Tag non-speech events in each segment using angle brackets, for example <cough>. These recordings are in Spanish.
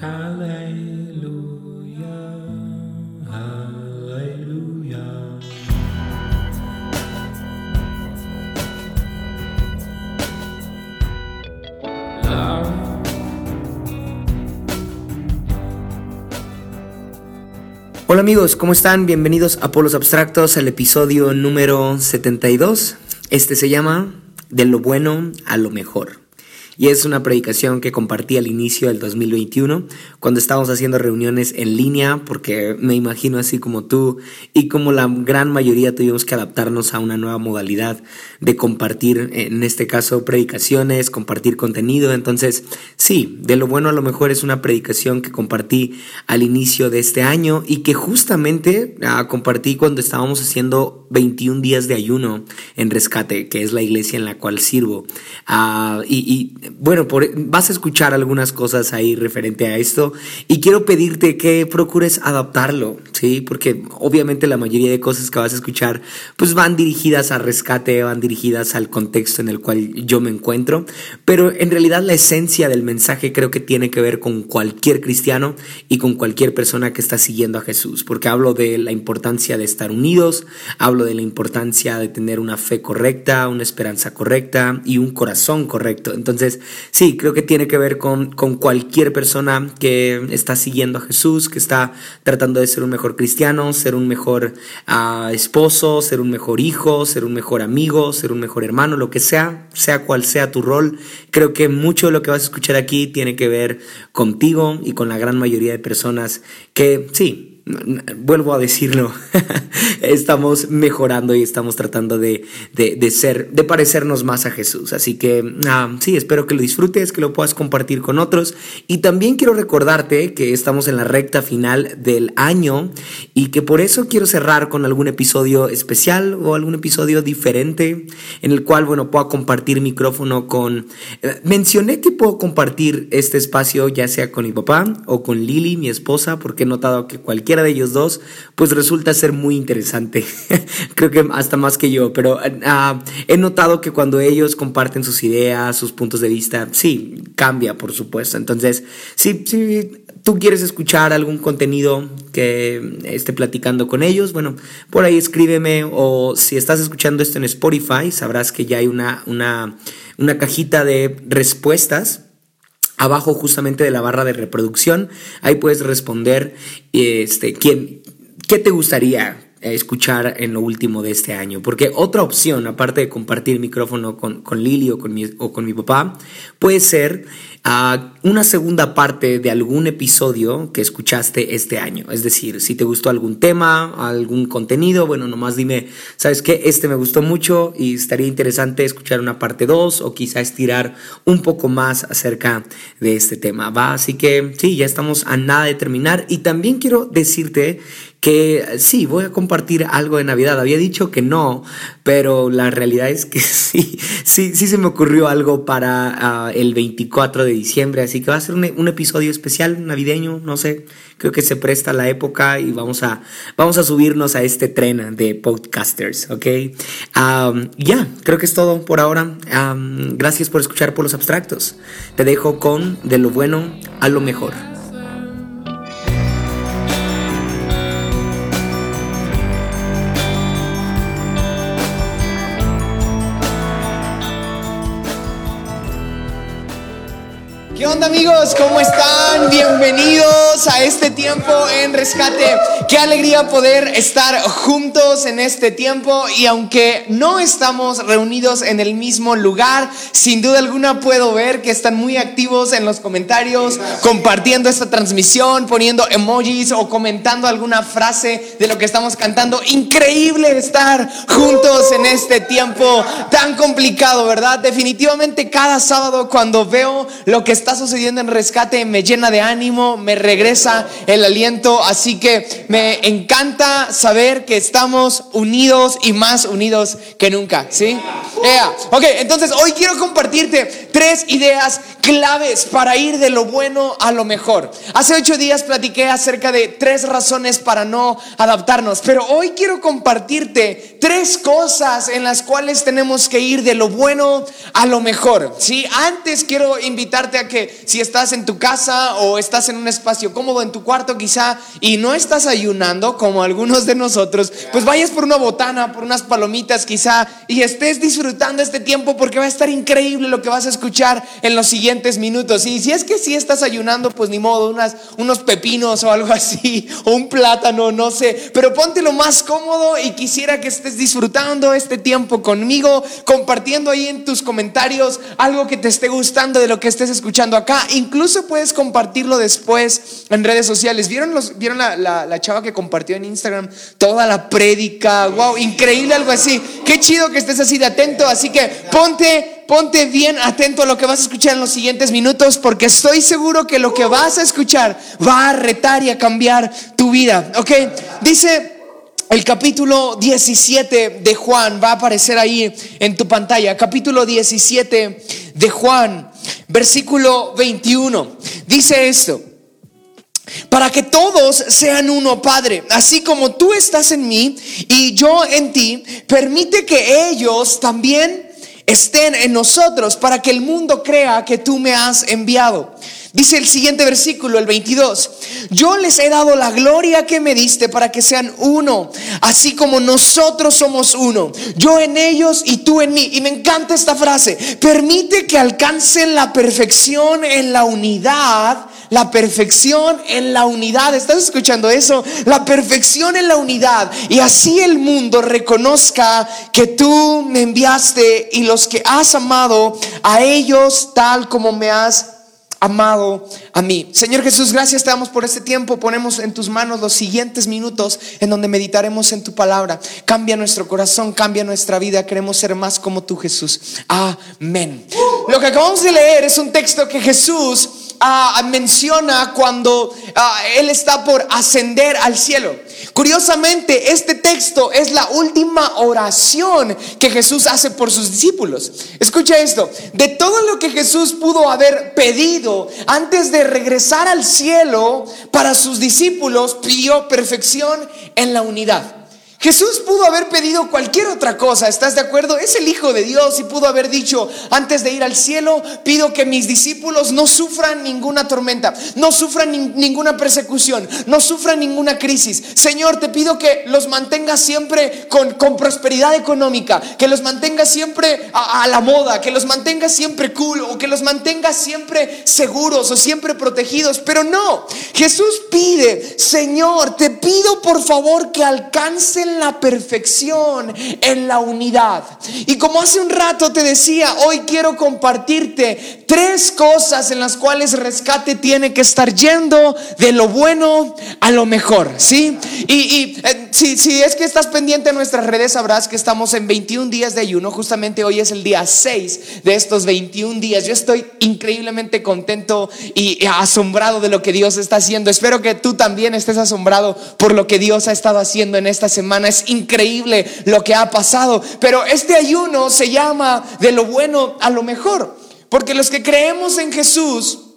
Hola amigos, ¿cómo están? Bienvenidos a Polos Abstractos, al episodio número 72. Este se llama De lo bueno a lo mejor. Y es una predicación que compartí al inicio del 2021, cuando estábamos haciendo reuniones en línea, porque me imagino así como tú y como la gran mayoría tuvimos que adaptarnos a una nueva modalidad de compartir, en este caso, predicaciones, compartir contenido. Entonces, sí, de lo bueno a lo mejor es una predicación que compartí al inicio de este año y que justamente ah, compartí cuando estábamos haciendo 21 días de ayuno en Rescate, que es la iglesia en la cual sirvo. Ah, y bueno, vas a escuchar algunas cosas ahí referente a esto y quiero pedirte que procures adaptarlo, ¿sí? Porque obviamente la mayoría de cosas que vas a escuchar pues van dirigidas a rescate, van dirigidas al contexto en el cual yo me encuentro, pero en realidad la esencia del mensaje creo que tiene que ver con cualquier cristiano y con cualquier persona que está siguiendo a Jesús, porque hablo de la importancia de estar unidos, hablo de la importancia de tener una fe correcta, una esperanza correcta y un corazón correcto. Entonces, sí, creo que tiene que ver con, cualquier persona que está siguiendo a Jesús, que está tratando de ser un mejor cristiano, ser un mejor ah, esposo, ser un mejor hijo, ser un mejor amigo, ser un mejor hermano, lo que sea, sea cual sea tu rol. Creo que mucho de lo que vas a escuchar aquí tiene que ver contigo y con la gran mayoría de personas que sí, vuelvo a decirlo, <laughs> estamos mejorando y estamos tratando de, ser, de parecernos más a Jesús. Así que ah, sí, espero que lo disfrutes, que lo puedas compartir con otros. Y también quiero recordarte que estamos en la recta final del año y que por eso quiero cerrar con algún episodio especial o algún episodio diferente en el cual, bueno, pueda compartir micrófono con... Eh, mencioné que puedo compartir este espacio ya sea con mi papá o con Lili, mi esposa, porque he notado que cualquier de ellos dos, pues resulta ser muy interesante. <laughs> Creo que hasta más que yo, pero ah, he notado que cuando ellos comparten sus ideas, sus puntos de vista, sí, cambia, por supuesto. Entonces, si tú quieres escuchar algún contenido que esté platicando con ellos, bueno, por ahí escríbeme o si estás escuchando esto en Spotify, sabrás que ya hay una, una, una cajita de respuestas abajo justamente de la barra de reproducción. Ahí puedes responder este, ¿quién, qué te gustaría escuchar en lo último de este año. Porque otra opción, aparte de compartir micrófono con, con Lili o con, mi, o con mi papá, puede ser una segunda parte de algún episodio que escuchaste este año. Es decir, si te gustó algún tema, algún contenido, bueno, nomás dime, ¿sabes qué? Este me gustó mucho y estaría interesante escuchar una parte 2 o quizá estirar un poco más acerca de este tema. Va, así que sí, ya estamos a nada de terminar y también quiero decirte que sí, voy a compartir algo de Navidad. Había dicho que no, pero la realidad es que <laughs> sí, sí, sí se me ocurrió algo para ah, el 24 de diciembre, así que va a ser un, episodio especial navideño, no sé, creo que se presta la época y vamos a, vamos a subirnos a este tren de podcasters, ¿ok? ya, creo que es todo por ahora. gracias por escuchar por los abstractos. Te dejo con de lo bueno a lo mejor. Onda amigos? ¿Cómo están? Bienvenidos a este tiempo en rescate. Qué alegría poder estar juntos en este tiempo y aunque no estamos reunidos en el mismo lugar, sin duda alguna puedo ver que están muy activos en los comentarios, compartiendo esta transmisión, poniendo emojis o comentando alguna frase de lo que estamos cantando. Increíble estar juntos en este tiempo tan complicado, ¿verdad? Definitivamente cada sábado cuando veo lo que está sucediendo en rescate me llena de ánimo, me regresa el aliento, así que me encanta saber que estamos unidos y más unidos que nunca, ¿sí? Yeah. Ok, entonces hoy quiero compartirte tres ideas claves para ir de lo bueno a lo mejor. Hace ocho días platiqué acerca de tres razones para no adaptarnos, pero hoy quiero compartirte tres cosas en las cuales tenemos que ir de lo bueno a lo mejor. Sí, antes quiero invitarte a que si estás en tu casa o estás en un espacio cómodo en tu cuarto quizá y no estás ayunando como algunos de nosotros, pues vayas por una botana, por unas palomitas quizá y estés disfrutando este tiempo porque va a estar increíble lo que vas a escuchar en los siguientes minutos. Y si es que si estás ayunando, pues ni modo, unas, unos pepinos o algo <laughs> así, o un plátano, no sé. Pero ponte lo más cómodo y quisiera que estés disfrutando este tiempo conmigo, compartiendo ahí en tus comentarios algo que te esté gustando de lo que estés escuchando acá. Incluso puedes compartirlo después en redes sociales. ¿Vieron, los, vieron la, la, chava que compartió en Instagram toda la prédica? Wow, increíble algo así. Qué chido que estés así de atento. Así que ponte ponte bien atento a lo que vas a escuchar en los siguientes minutos porque estoy seguro que lo que vas a escuchar va a retar y a cambiar tu vida. ¿Ok? Dice el capítulo 17 de Juan, va a aparecer ahí en tu pantalla. Capítulo 17 de Juan, versículo 21. Dice esto. Para que todos sean uno, Padre, así como tú estás en mí y yo en ti, permite que ellos también estén en nosotros para que el mundo crea que tú me has enviado. Dice el siguiente versículo, el 22, yo les he dado la gloria que me diste para que sean uno, así como nosotros somos uno, yo en ellos y tú en mí. Y me encanta esta frase, permite que alcancen la perfección en la unidad la perfección en la unidad. ¿Estás escuchando eso? La perfección en la unidad. Y así el mundo reconozca que tú me enviaste y los que has amado a ellos tal como me has amado a mí. Señor Jesús, gracias te damos por este tiempo. Ponemos en tus manos los siguientes minutos en donde meditaremos en tu palabra. Cambia nuestro corazón, cambia nuestra vida. Queremos ser más como tú, Jesús. Amén. Lo que acabamos de leer es un texto que Jesús Ah, menciona cuando ah, Él está por ascender al cielo. Curiosamente, este texto es la última oración que Jesús hace por sus discípulos. Escucha esto, de todo lo que Jesús pudo haber pedido antes de regresar al cielo para sus discípulos, pidió perfección en la unidad. Jesús pudo haber pedido cualquier otra cosa, ¿estás de acuerdo? Es el Hijo de Dios y pudo haber dicho, antes de ir al cielo, pido que mis discípulos no sufran ninguna tormenta, no sufran ninguna persecución, no sufran ninguna crisis. Señor, te pido que los mantengas siempre con, prosperidad económica, que los mantengas siempre a, la moda, que los mantengas siempre cool o que los mantengas siempre seguros o siempre protegidos. Pero no, Jesús pide, Señor, te pido por favor que alcancen la perfección, en la unidad. Y como hace un rato te decía, hoy quiero compartirte tres cosas en las cuales rescate tiene que estar yendo de lo bueno a lo mejor, ¿sí? Y, eh, si, si es que estás pendiente en nuestras redes, sabrás que estamos en 21 días de ayuno. Justamente hoy es el día 6 de estos 21 días. Yo estoy increíblemente contento y asombrado de lo que Dios está haciendo. Espero que tú también estés asombrado por lo que Dios ha estado haciendo en esta semana es increíble lo que ha pasado. Pero este ayuno se llama de lo bueno a lo mejor. Porque los que creemos en Jesús,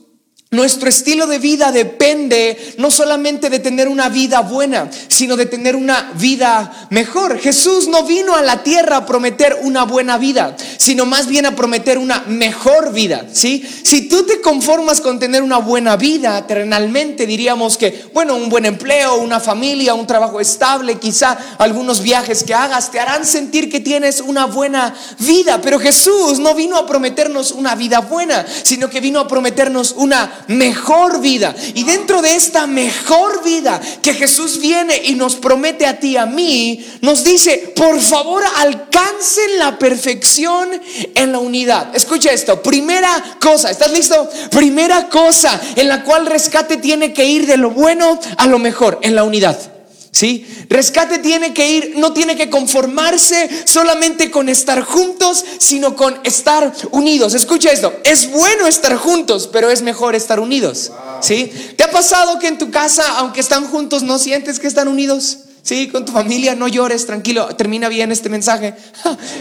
nuestro estilo de vida depende no solamente de tener una vida buena, sino de tener una vida mejor. Jesús no vino a la tierra a prometer una buena vida, sino más bien a prometer una mejor vida, ¿sí? Si tú te conformas con tener una buena vida, terrenalmente diríamos que, bueno, un buen empleo, una familia, un trabajo estable, quizá algunos viajes que hagas te harán sentir que tienes una buena vida, pero Jesús no vino a prometernos una vida buena, sino que vino a prometernos una mejor vida. Y dentro de esta mejor vida que Jesús viene y nos promete a ti, a mí, nos dice, por favor alcancen la perfección en la unidad. Escucha esto, primera cosa, ¿estás listo? Primera cosa en la cual rescate tiene que ir de lo bueno a lo mejor, en la unidad. ¿Sí? Rescate tiene que ir, no tiene que conformarse solamente con estar juntos, sino con estar unidos. Escucha esto, es bueno estar juntos, pero es mejor estar unidos. ¿Sí? ¿Te ha pasado que en tu casa, aunque están juntos, no sientes que están unidos? Sí, con tu familia, no llores, tranquilo, termina bien este mensaje.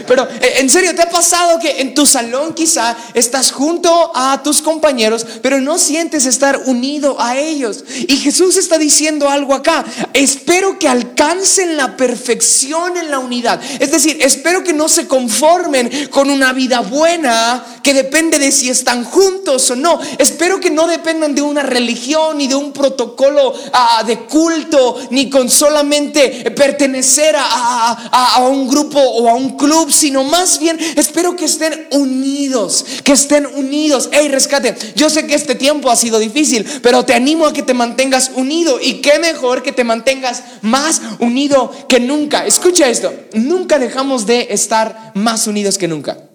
Pero eh, en serio, ¿te ha pasado que en tu salón quizá estás junto a tus compañeros, pero no sientes estar unido a ellos? Y Jesús está diciendo algo acá. Espero que alcancen la perfección en la unidad. Es decir, espero que no se conformen con una vida buena que depende de si están juntos o no. Espero que no dependan de una religión ni de un protocolo ah, de culto, ni con solamente pertenecer a, a, un grupo o a un club, sino más bien espero que estén unidos, que estén unidos. Hey, rescate, yo sé que este tiempo ha sido difícil, pero te animo a que te mantengas unido y qué mejor que te mantengas más unido que nunca. Escucha esto, nunca dejamos de estar más unidos que nunca.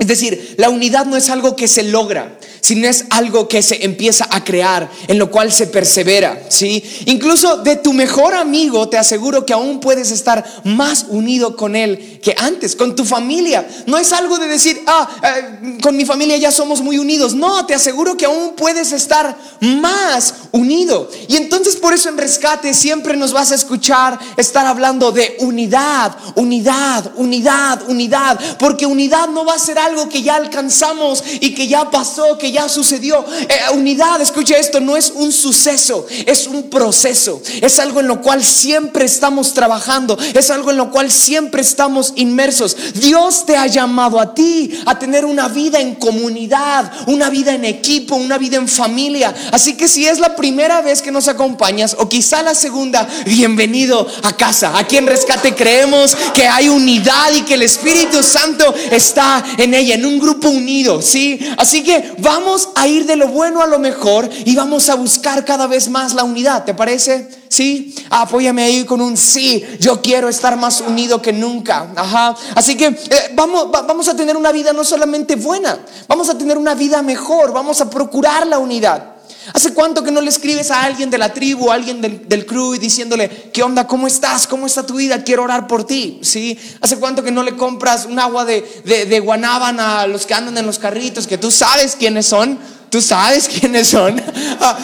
Es decir, la unidad no es algo que se logra, sino es algo que se empieza a crear, en lo cual se persevera, ¿sí? Incluso de tu mejor amigo te aseguro que aún puedes estar más unido con él que antes, con tu familia. No es algo de decir, ah, eh, con mi familia ya somos muy unidos. No, te aseguro que aún puedes estar más unido. Y entonces por eso en rescate siempre nos vas a escuchar estar hablando de unidad, unidad, unidad, unidad, porque unidad no va a ser algo algo que ya alcanzamos y que ya pasó, que ya sucedió. Eh, unidad, escucha esto, no es un suceso, es un proceso. Es algo en lo cual siempre estamos trabajando, es algo en lo cual siempre estamos inmersos. Dios te ha llamado a ti a tener una vida en comunidad, una vida en equipo, una vida en familia. Así que si es la primera vez que nos acompañas o quizá la segunda, bienvenido a casa. Aquí en Rescate creemos que hay unidad y que el Espíritu Santo está en en un grupo unido, ¿sí? Así que vamos a ir de lo bueno a lo mejor y vamos a buscar cada vez más la unidad, ¿te parece? ¿Sí? Apóyame ahí con un sí, yo quiero estar más unido que nunca, ajá. Así que eh, vamos, vamos a tener una vida no solamente buena, vamos a tener una vida mejor, vamos a procurar la unidad. ¿Hace cuánto que no le escribes a alguien de la tribu, a alguien del, crew y diciéndole, ¿qué onda? ¿Cómo estás? ¿Cómo está tu vida? Quiero orar por ti. ¿Sí? ¿Hace cuánto que no le compras un agua de, de, de guanábana a los que andan en los carritos, que tú sabes quiénes son? Tú sabes quiénes son. <laughs> Ah,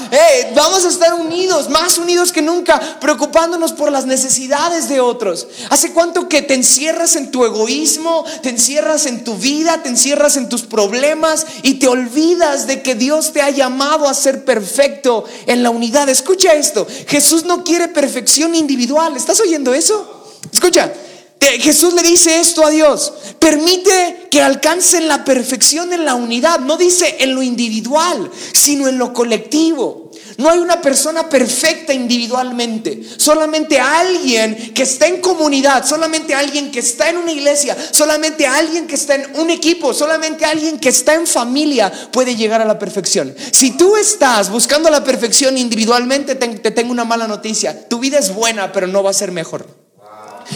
vamos a estar unidos, más unidos que nunca, preocupándonos por las necesidades de otros. ¿Hace cuánto que te encierras en tu egoísmo, te encierras en tu vida, te encierras en tus problemas y te olvidas de que Dios te ha llamado a ser perfecto en la unidad? Escucha esto, Jesús no quiere perfección individual. ¿Estás oyendo eso? Escucha, Jesús le dice esto a Dios, permite que alcancen la perfección en la unidad, no dice en lo individual, sino en lo colectivo. No hay una persona perfecta individualmente, solamente alguien que está en comunidad, solamente alguien que está en una iglesia, solamente alguien que está en un equipo, solamente alguien que está en familia puede llegar a la perfección. Si tú estás buscando la perfección individualmente, te, tengo una mala noticia, tu vida es buena, pero no va a ser mejor.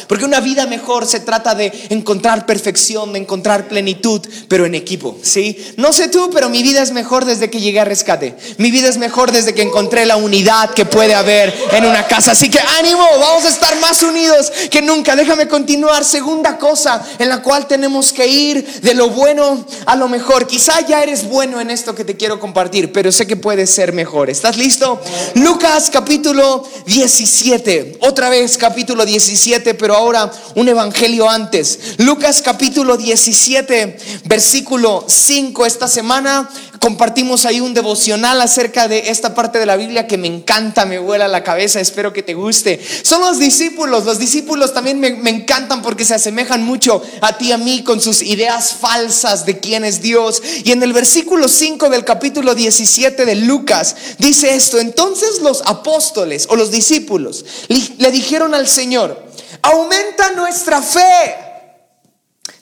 Porque una vida mejor se trata de encontrar perfección, de encontrar plenitud, pero en equipo, ¿sí? No sé tú, pero mi vida es mejor desde que llegué a rescate. Mi vida es mejor desde que encontré la unidad que puede haber en una casa. Así que ánimo, vamos a estar más unidos que nunca. Déjame continuar. Segunda cosa en la cual tenemos que ir de lo bueno a lo mejor. Quizá ya eres bueno en esto que te quiero compartir, pero sé que puedes ser mejor. ¿Estás listo? Lucas capítulo 17. Otra vez capítulo 17 pero ahora un evangelio antes. Lucas capítulo 17, versículo 5. Esta semana compartimos ahí un devocional acerca de esta parte de la Biblia que me encanta, me vuela la cabeza, espero que te guste. Son los discípulos, los discípulos también me, me encantan porque se asemejan mucho a ti, a mí, con sus ideas falsas de quién es Dios. Y en el versículo 5 del capítulo 17 de Lucas dice esto, entonces los apóstoles o los discípulos le dijeron al Señor, aumenta nuestra fe.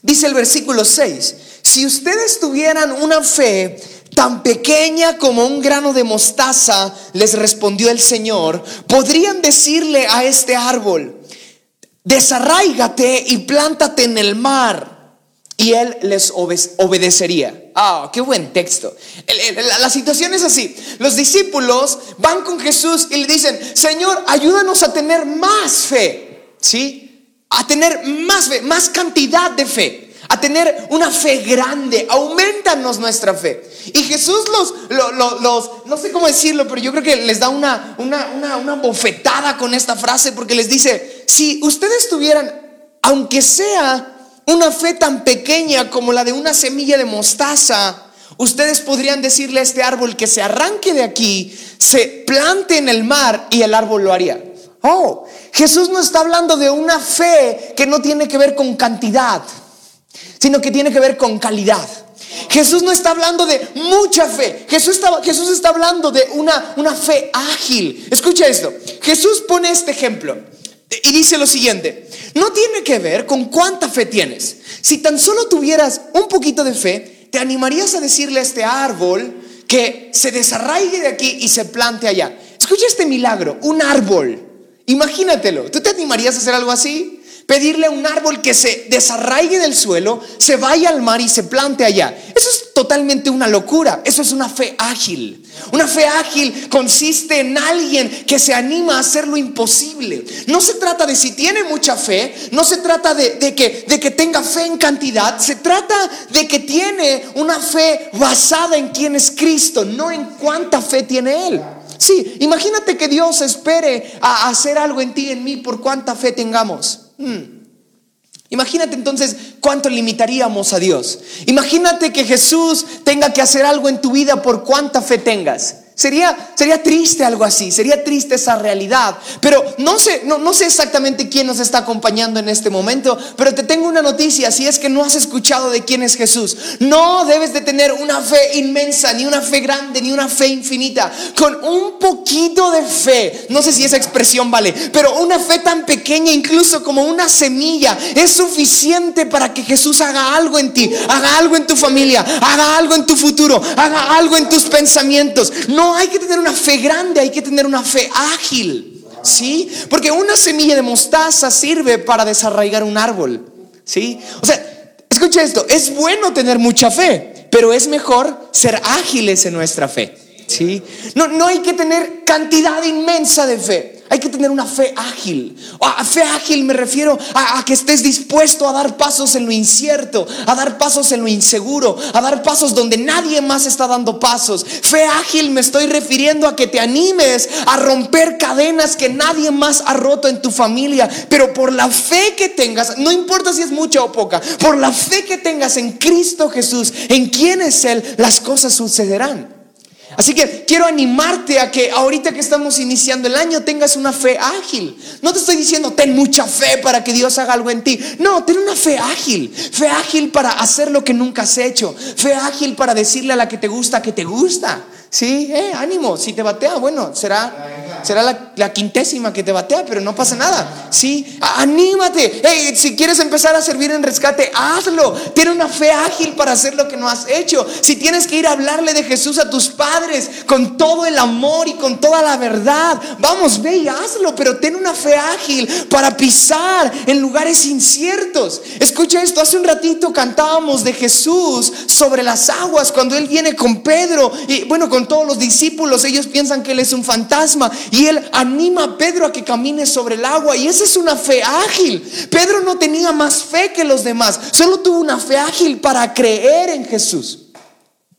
Dice el versículo 6, si ustedes tuvieran una fe tan pequeña como un grano de mostaza, les respondió el Señor, podrían decirle a este árbol, desarráigate y plántate en el mar. Y él les obedecería. Ah, qué buen texto. La situación es así. Los discípulos van con Jesús y le dicen, Señor, ayúdanos a tener más fe. ¿Sí? A tener más fe, más cantidad de fe. a tener una fe grande, aumentanos nuestra fe. Y Jesús los, los, no sé cómo decirlo, pero yo creo que les da una, una, una bofetada con esta frase porque les dice, si ustedes tuvieran, aunque sea una fe tan pequeña como la de una semilla de mostaza, ustedes podrían decirle a este árbol que se arranque de aquí, se plante en el mar y el árbol lo haría. Oh, Jesús no está hablando de una fe que no tiene que ver con cantidad, sino que tiene que ver con calidad. Jesús no está hablando de mucha fe. Jesús está, Jesús está hablando de una, una fe ágil. Escucha esto. Jesús pone este ejemplo y dice lo siguiente. No tiene que ver con cuánta fe tienes. Si tan solo tuvieras un poquito de fe, te animarías a decirle a este árbol que se desarraigue de aquí y se plante allá. Escucha este milagro. Un árbol Imagínatelo. ¿Tú te animarías a hacer algo así? Pedirle a un árbol que se desarraigue del suelo, se vaya al mar y se plante allá. Eso es totalmente una locura. Eso es una fe ágil. Una fe ágil consiste en alguien que se anima a hacer lo imposible. No se trata de si tiene mucha fe, no se trata de, que, de que tenga fe en cantidad, se trata de que tiene una fe basada en quién es Cristo, no en cuánta fe tiene Él. Sí, imagínate que Dios espere a hacer algo en ti en mí por cuánta fe tengamos. Hmm. Imagínate entonces cuánto limitaríamos a Dios. Imagínate que Jesús tenga que hacer algo en tu vida por cuánta fe tengas. Sería, sería triste algo así, sería triste esa realidad. Pero no sé, no, no sé exactamente quién nos está acompañando en este momento, pero te tengo una noticia, si es que no has escuchado de quién es Jesús. No debes de tener una fe inmensa, ni una fe grande, ni una fe infinita. Con un poquito de fe, no sé si esa expresión vale, pero una fe tan pequeña, incluso como una semilla, es suficiente para que Jesús haga algo en ti, haga algo en tu familia, haga algo en tu futuro, haga algo en tus pensamientos. No hay que tener una fe grande, hay que tener una fe ágil. ¿Sí? Porque una semilla de mostaza sirve para desarraigar un árbol. ¿Sí? O sea, escucha esto, es bueno tener mucha fe, pero es mejor ser ágiles en nuestra fe. ¿Sí? No, no hay que tener cantidad inmensa de fe. Hay que tener una fe ágil. A fe ágil me refiero a, que estés dispuesto a dar pasos en lo incierto, a dar pasos en lo inseguro, a dar pasos donde nadie más está dando pasos. Fe ágil me estoy refiriendo a que te animes a romper cadenas que nadie más ha roto en tu familia. Pero por la fe que tengas, no importa si es mucha o poca, por la fe que tengas en Cristo Jesús, en quién es Él, las cosas sucederán. Así que quiero animarte a que ahorita que estamos iniciando el año tengas una fe ágil. No te estoy diciendo ten mucha fe para que Dios haga algo en ti. No, ten una fe ágil. Fe ágil para hacer lo que nunca has hecho. Fe ágil para decirle a la que te gusta que te gusta. Sí, eh, ánimo. Si te batea, bueno, será será la, quintésima que te batea, pero no pasa nada. Sí, anímate. si quieres empezar a servir en rescate, hazlo. Tiene una fe ágil para hacer lo que no has hecho. Si tienes que ir a hablarle de Jesús a tus padres con todo el amor y con toda la verdad, vamos, ve y hazlo, pero ten una fe ágil para pisar en lugares inciertos. Escucha esto, hace un ratito cantábamos de Jesús sobre las aguas cuando él viene con Pedro y bueno, con todos los discípulos, ellos piensan que él es un fantasma y él anima a Pedro a que camine sobre el agua. Y esa es una fe ágil. Pedro no tenía más fe que los demás. Solo tuvo una fe ágil para creer en Jesús.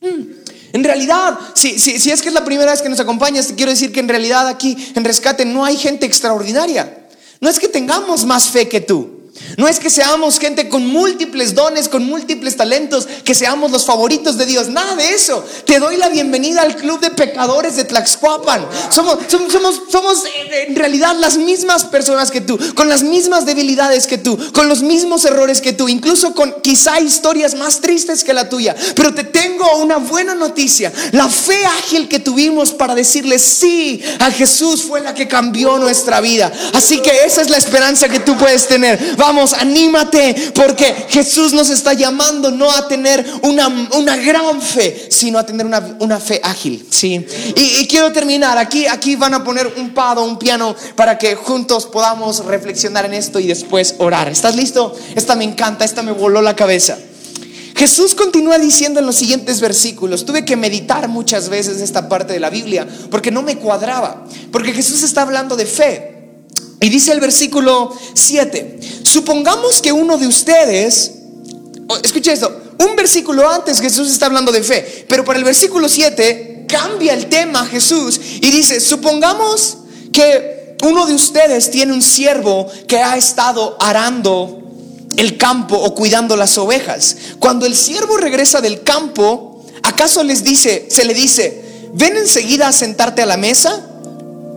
Hmm. En realidad, si, si, es que es la primera vez que nos acompañas, te quiero decir que en realidad aquí en Rescate no hay gente extraordinaria. No es que tengamos más fe que tú. No es que seamos gente con múltiples dones, con múltiples talentos, que seamos los favoritos de Dios. Nada de eso. Te doy la bienvenida al club de pecadores de Tlaxcuapan. Somos, somos, somos, eh, en realidad las mismas personas que tú, con las mismas debilidades que tú, con los mismos errores que tú, incluso con quizá historias más tristes que la tuya. Pero te tengo una buena noticia. La fe ágil que tuvimos para decirle sí a Jesús fue la que cambió nuestra vida. Así que esa es la esperanza que tú puedes tener. Vamos, anímate, porque Jesús nos está llamando no a tener una, una gran fe, sino a tener una, una fe ágil. ¿sí? Y, quiero terminar, aquí, aquí van a poner un pado, un piano, para que juntos podamos reflexionar en esto y después orar. ¿Estás listo? Esta me encanta, esta me voló la cabeza. Jesús continúa diciendo en los siguientes versículos, tuve que meditar muchas veces esta parte de la Biblia porque no me cuadraba, porque Jesús está hablando de fe. Y dice el versículo 7, supongamos que uno de ustedes escucha esto, un versículo antes Jesús está hablando de fe, pero para el versículo 7 cambia el tema Jesús y dice, supongamos que uno de ustedes tiene un siervo que ha estado arando el campo o cuidando las ovejas. Cuando el siervo regresa del campo, ¿acaso les dice, se le dice, ven enseguida a sentarte a la mesa?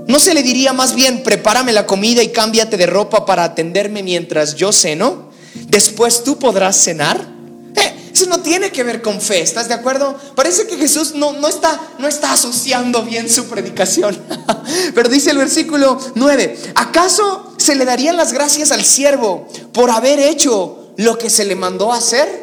¿No se le diría más bien, prepárame la comida y cámbiate de ropa para atenderme mientras yo ceno? Después tú podrás cenar. Eh, eso no tiene que ver con fe, ¿estás de acuerdo? Parece que Jesús no, no, está, no está asociando bien su predicación. <laughs> Pero dice el versículo 9, ¿acaso se le darían las gracias al siervo por haber hecho lo que se le mandó hacer?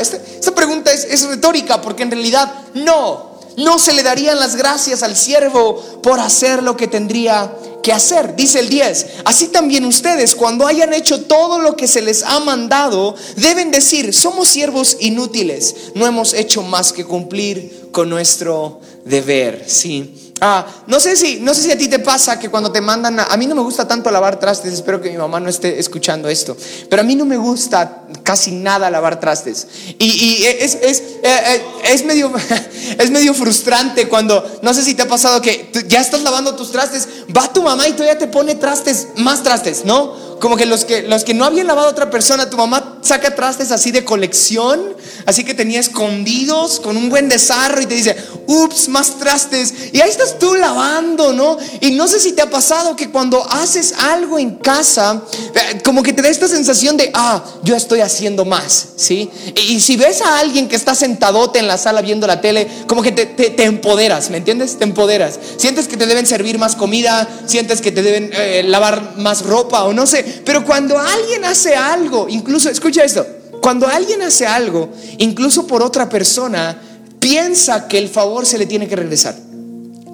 Esta, pregunta es retórica porque en realidad no no se le darían las gracias al siervo por hacer lo que tendría que hacer. Dice el 10, así también ustedes cuando hayan hecho todo lo que se les ha mandado, deben decir, somos siervos inútiles, no hemos hecho más que cumplir con nuestro deber. Sí. Ah, no sé si, no sé si a ti te pasa que cuando te mandan, a, mí no me gusta tanto lavar trastes, espero que mi mamá no esté escuchando esto, pero a mí no me gusta casi nada lavar trastes. Y, es, es, eh, eh, es, medio, <laughs> es medio frustrante cuando, no sé si te ha pasado que ya estás lavando tus trastes, va tu mamá y todavía te pone trastes, más trastes, ¿no? Como que los que los que no habían lavado a otra persona, tu mamá saca trastes así de colección, así que tenía escondidos con un buen desarro y te dice, "Ups, más trastes." Y ahí estás tú lavando, ¿no? Y no sé si te ha pasado que cuando haces algo en casa, eh, como que te da esta sensación de, "Ah, yo estoy haciendo más", ¿sí? Y, si ves a alguien que está sentadote en la sala viendo la tele, como que te, te, empoderas, ¿me entiendes? Te empoderas. Sientes que te deben servir más comida, sientes que te deben eh, lavar más ropa o no sé, pero cuando alguien hace algo, incluso, escucha esto, cuando alguien hace algo, incluso por otra persona, piensa que el favor se le tiene que regresar.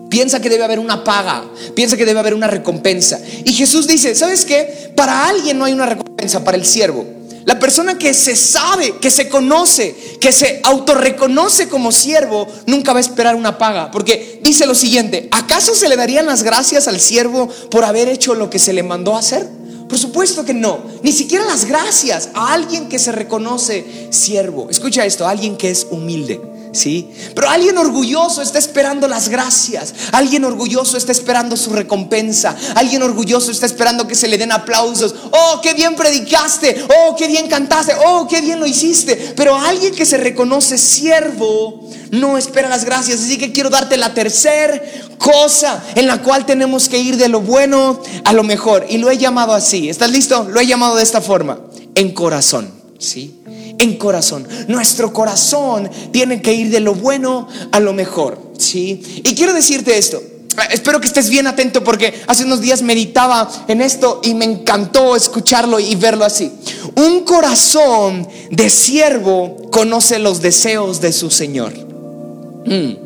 Piensa que debe haber una paga, piensa que debe haber una recompensa. Y Jesús dice, ¿sabes qué? Para alguien no hay una recompensa, para el siervo. La persona que se sabe, que se conoce, que se autorreconoce como siervo, nunca va a esperar una paga. Porque dice lo siguiente, ¿acaso se le darían las gracias al siervo por haber hecho lo que se le mandó hacer? Por supuesto que no. Ni siquiera las gracias a alguien que se reconoce siervo. Escucha esto, alguien que es humilde. ¿Sí? Pero alguien orgulloso está esperando las gracias, alguien orgulloso está esperando su recompensa, alguien orgulloso está esperando que se le den aplausos. Oh, qué bien predicaste, oh, qué bien cantaste, oh, qué bien lo hiciste. Pero alguien que se reconoce siervo no espera las gracias. Así que quiero darte la tercera cosa en la cual tenemos que ir de lo bueno a lo mejor. Y lo he llamado así. ¿Estás listo? Lo he llamado de esta forma. En corazón. ¿Sí? En corazón. Nuestro corazón tiene que ir de lo bueno a lo mejor, ¿sí? Y quiero decirte esto. Espero que estés bien atento porque hace unos días meditaba en esto y me encantó escucharlo y verlo así. Un corazón de siervo conoce los deseos de su Señor. Mm.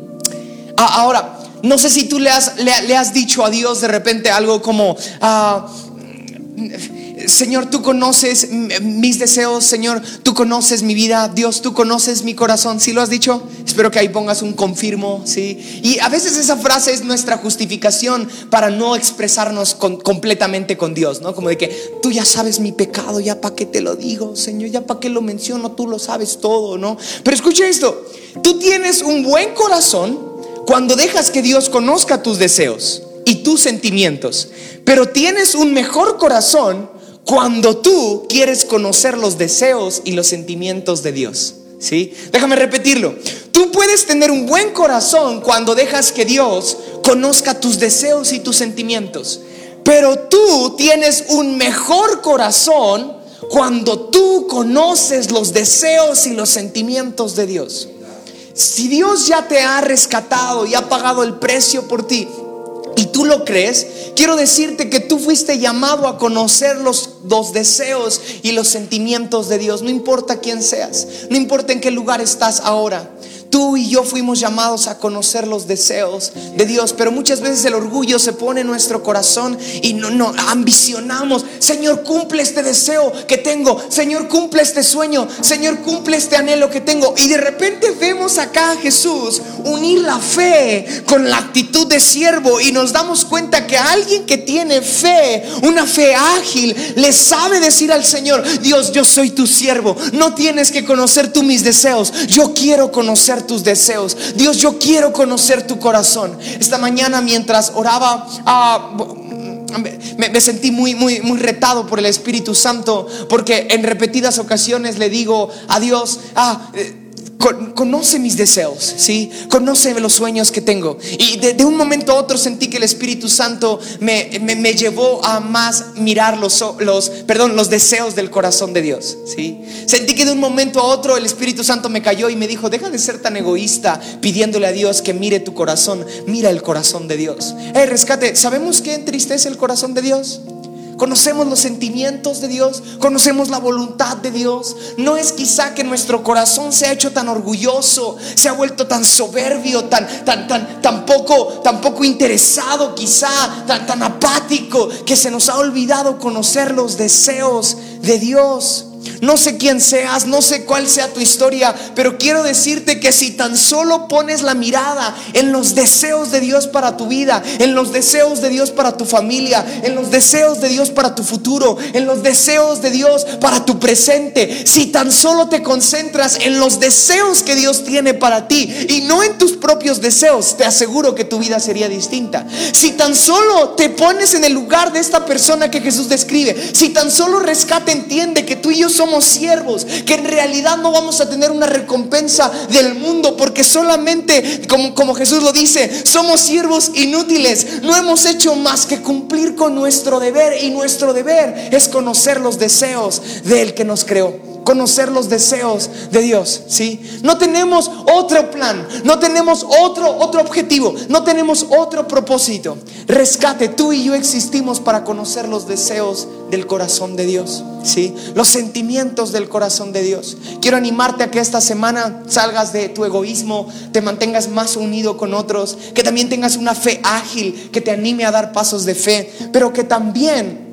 Ahora, no sé si tú le has, le, has, dicho a Dios de repente algo como... Ah, Señor, tú conoces mis deseos, Señor, tú conoces mi vida, Dios, tú conoces mi corazón. ¿Sí lo has dicho? Espero que ahí pongas un confirmo, ¿sí? Y a veces esa frase es nuestra justificación para no expresarnos completamente con Dios, ¿no? Como de que tú ya sabes mi pecado, ya para qué te lo digo, Señor, ya para qué lo menciono, tú lo sabes todo, ¿no? Pero escucha esto, tú tienes un buen corazón cuando dejas que Dios conozca tus deseos y tus sentimientos, pero tienes un mejor corazón cuando tú quieres conocer los deseos y los sentimientos de Dios. ¿Sí? Déjame repetirlo. Tú puedes tener un buen corazón cuando dejas que Dios conozca tus deseos y tus sentimientos. Pero tú tienes un mejor corazón cuando tú conoces los deseos y los sentimientos de Dios. Si Dios ya te ha rescatado y ha pagado el precio por ti, y tú lo crees, quiero decirte que tú fuiste llamado a conocer los, los, deseos y los sentimientos de Dios. No importa quién seas, no importa en qué lugar estás ahora. Tú y yo fuimos llamados a conocer los deseos de Dios, pero muchas veces el orgullo se pone en nuestro corazón y no, no ambicionamos. Señor, cumple este deseo que tengo. Señor, cumple este sueño. Señor, cumple este anhelo que tengo. Y de repente vemos acá a Jesús unir la fe con la actitud de siervo y nos damos cuenta que alguien que tiene fe, una fe ágil, le sabe decir al Señor, Dios, yo soy tu siervo. No tienes que conocer tú mis deseos. Yo quiero conocer tus deseos. Dios, yo quiero conocer tu corazón. Esta mañana mientras oraba, ah, me, sentí muy, muy, muy retado por el Espíritu Santo, porque en repetidas ocasiones le digo a Dios, ah, eh, conoce mis deseos, ¿sí? Conoce los sueños que tengo. Y de, un momento a otro sentí que el Espíritu Santo me, me, llevó a más mirar los, los, perdón, los deseos del corazón de Dios, ¿sí? Sentí que de un momento a otro el Espíritu Santo me cayó y me dijo, deja de ser tan egoísta pidiéndole a Dios que mire tu corazón, mira el corazón de Dios. Hey, rescate, ¿sabemos qué entristece el corazón de Dios? Conocemos los sentimientos de Dios, conocemos la voluntad de Dios. No es quizá que nuestro corazón se ha hecho tan orgulloso, se ha vuelto tan soberbio, tan, tan, tan, tan poco, tan poco interesado, quizá, tan, tan apático, que se nos ha olvidado conocer los deseos de Dios. No sé quién seas, no sé cuál sea tu historia, pero quiero decirte que si tan solo pones la mirada en los deseos de Dios para tu vida, en los deseos de Dios para tu familia, en los deseos de Dios para tu futuro, en los deseos de Dios para tu presente, si tan solo te concentras en los deseos que Dios tiene para ti y no en tus propios deseos, te aseguro que tu vida sería distinta. Si tan solo te pones en el lugar de esta persona que Jesús describe, si tan solo rescate entiende que tú y yo somos siervos, que en realidad no vamos a tener una recompensa del mundo, porque solamente, como, como Jesús lo dice, somos siervos inútiles, no hemos hecho más que cumplir con nuestro deber y nuestro deber es conocer los deseos del que nos creó conocer los deseos de Dios, ¿sí? No tenemos otro plan, no tenemos otro otro objetivo, no tenemos otro propósito. Rescate, tú y yo existimos para conocer los deseos del corazón de Dios, ¿sí? Los sentimientos del corazón de Dios. Quiero animarte a que esta semana salgas de tu egoísmo, te mantengas más unido con otros, que también tengas una fe ágil que te anime a dar pasos de fe, pero que también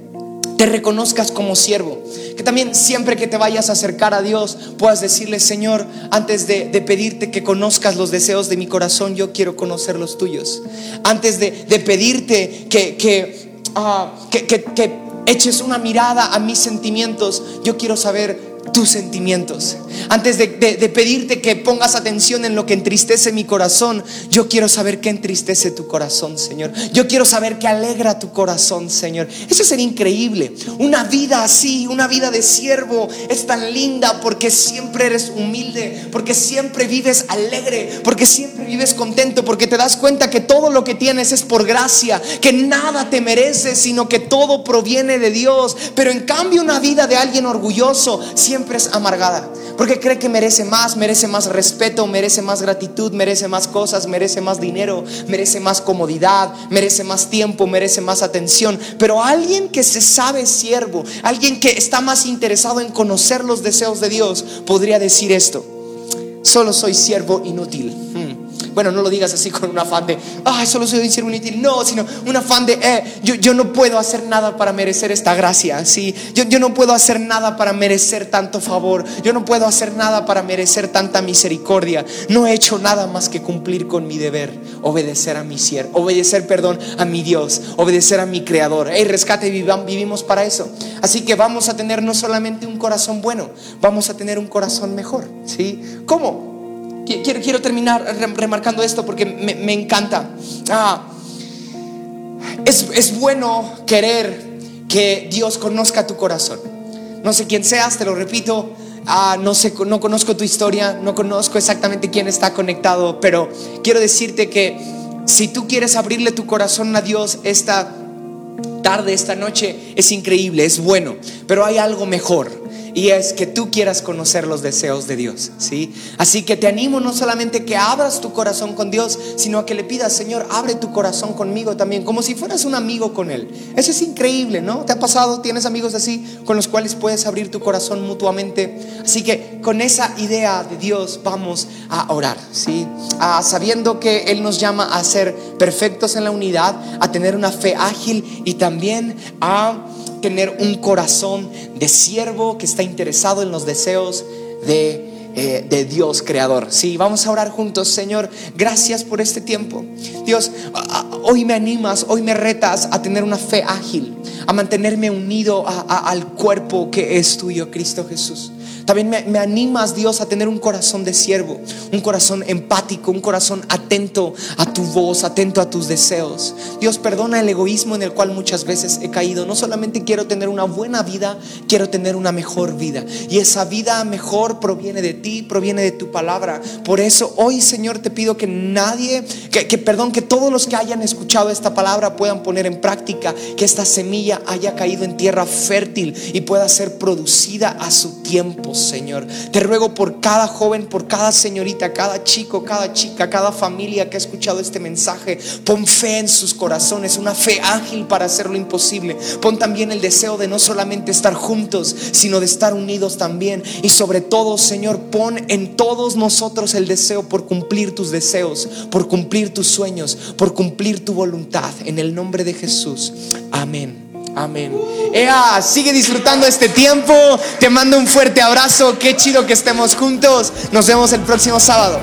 te reconozcas como siervo. Que también siempre que te vayas a acercar a Dios puedas decirle, Señor, antes de, pedirte que conozcas los deseos de mi corazón, yo quiero conocer los tuyos. Antes de, pedirte que, que, ah, que, que eches una mirada a mis sentimientos, yo quiero saber tus sentimientos. Antes de, pedirte que pongas atención en lo que entristece mi corazón, yo quiero saber qué entristece tu corazón, Señor. Yo quiero saber qué alegra tu corazón, Señor. Eso sería increíble. Una vida así, una vida de siervo, es tan linda porque siempre eres humilde, porque siempre vives alegre, porque siempre vives contento, porque te das cuenta que todo lo que tienes es por gracia, que nada te mereces, sino que todo proviene de Dios. Pero en cambio una vida de alguien orgulloso, siempre es amargada. Porque cree que merece más, merece más respeto, merece más gratitud, merece más cosas, merece más dinero, merece más comodidad, merece más tiempo, merece más atención. Pero alguien que se sabe siervo, alguien que está más interesado en conocer los deseos de Dios, podría decir esto. Solo soy siervo inútil. Bueno, no lo digas así con un afán de, ay, solo soy un siervo inútil. No, sino un afán de, eh, yo, yo, no puedo hacer nada para merecer esta gracia. ¿sí? Yo, yo no puedo hacer nada para merecer tanto favor. Yo no puedo hacer nada para merecer tanta misericordia. No he hecho nada más que cumplir con mi deber, obedecer a mi siervo, obedecer, perdón, a mi Dios, obedecer a mi Creador. Hey, rescate, vivimos para eso. Así que vamos a tener no solamente un corazón bueno, vamos a tener un corazón mejor. ¿sí? ¿Cómo? Quiero, quiero terminar remarcando esto porque me, encanta. Ah, es, es bueno querer que Dios conozca tu corazón. No sé quién seas, te lo repito. Ah, no, sé, no conozco tu historia, no conozco exactamente quién está conectado, pero quiero decirte que si tú quieres abrirle tu corazón a Dios esta tarde, esta noche, es increíble, es bueno, pero hay algo mejor y es que tú quieras conocer los deseos de Dios, ¿sí? Así que te animo no solamente que abras tu corazón con Dios, sino a que le pidas, Señor, abre tu corazón conmigo también, como si fueras un amigo con Él. Eso es increíble, ¿no? ¿Te ha pasado? ¿Tienes amigos así con los cuales puedes abrir tu corazón mutuamente? Así que con esa idea de Dios vamos a orar, ¿sí? Ah, sabiendo que Él nos llama a ser perfectos en la unidad, a tener una fe ágil y también a tener un corazón de siervo que está interesado en los deseos de eh, de Dios creador. Sí, vamos a orar juntos, Señor. Gracias por este tiempo. Dios, hoy me animas, hoy me retas a tener una fe ágil, a mantenerme unido al cuerpo que es tuyo, Cristo Jesús. También me, animas, Dios, a tener un corazón de siervo, un corazón empático, un corazón atento a tu voz, atento a tus deseos. Dios, perdona el egoísmo en el cual muchas veces he caído. No solamente quiero tener una buena vida, quiero tener una mejor vida. Y esa vida mejor proviene de ti, proviene de tu palabra. Por eso hoy, Señor, te pido que nadie, que, que perdón, que todos los que hayan escuchado esta palabra puedan poner en práctica, que esta semilla haya caído en tierra fértil y pueda ser producida a su tiempo. Señor. Te ruego por cada joven, por cada señorita, cada chico, cada chica, cada familia que ha escuchado este mensaje. Pon fe en sus corazones, una fe ágil para hacer lo imposible. Pon también el deseo de no solamente estar juntos, sino de estar unidos también. Y sobre todo, Señor, pon en todos nosotros el deseo por cumplir tus deseos, por cumplir tus sueños, por cumplir tu voluntad. En el nombre de Jesús. Amén. Amén. Ea, sigue disfrutando este tiempo. Te mando un fuerte abrazo. Qué chido que estemos juntos. Nos vemos el próximo sábado.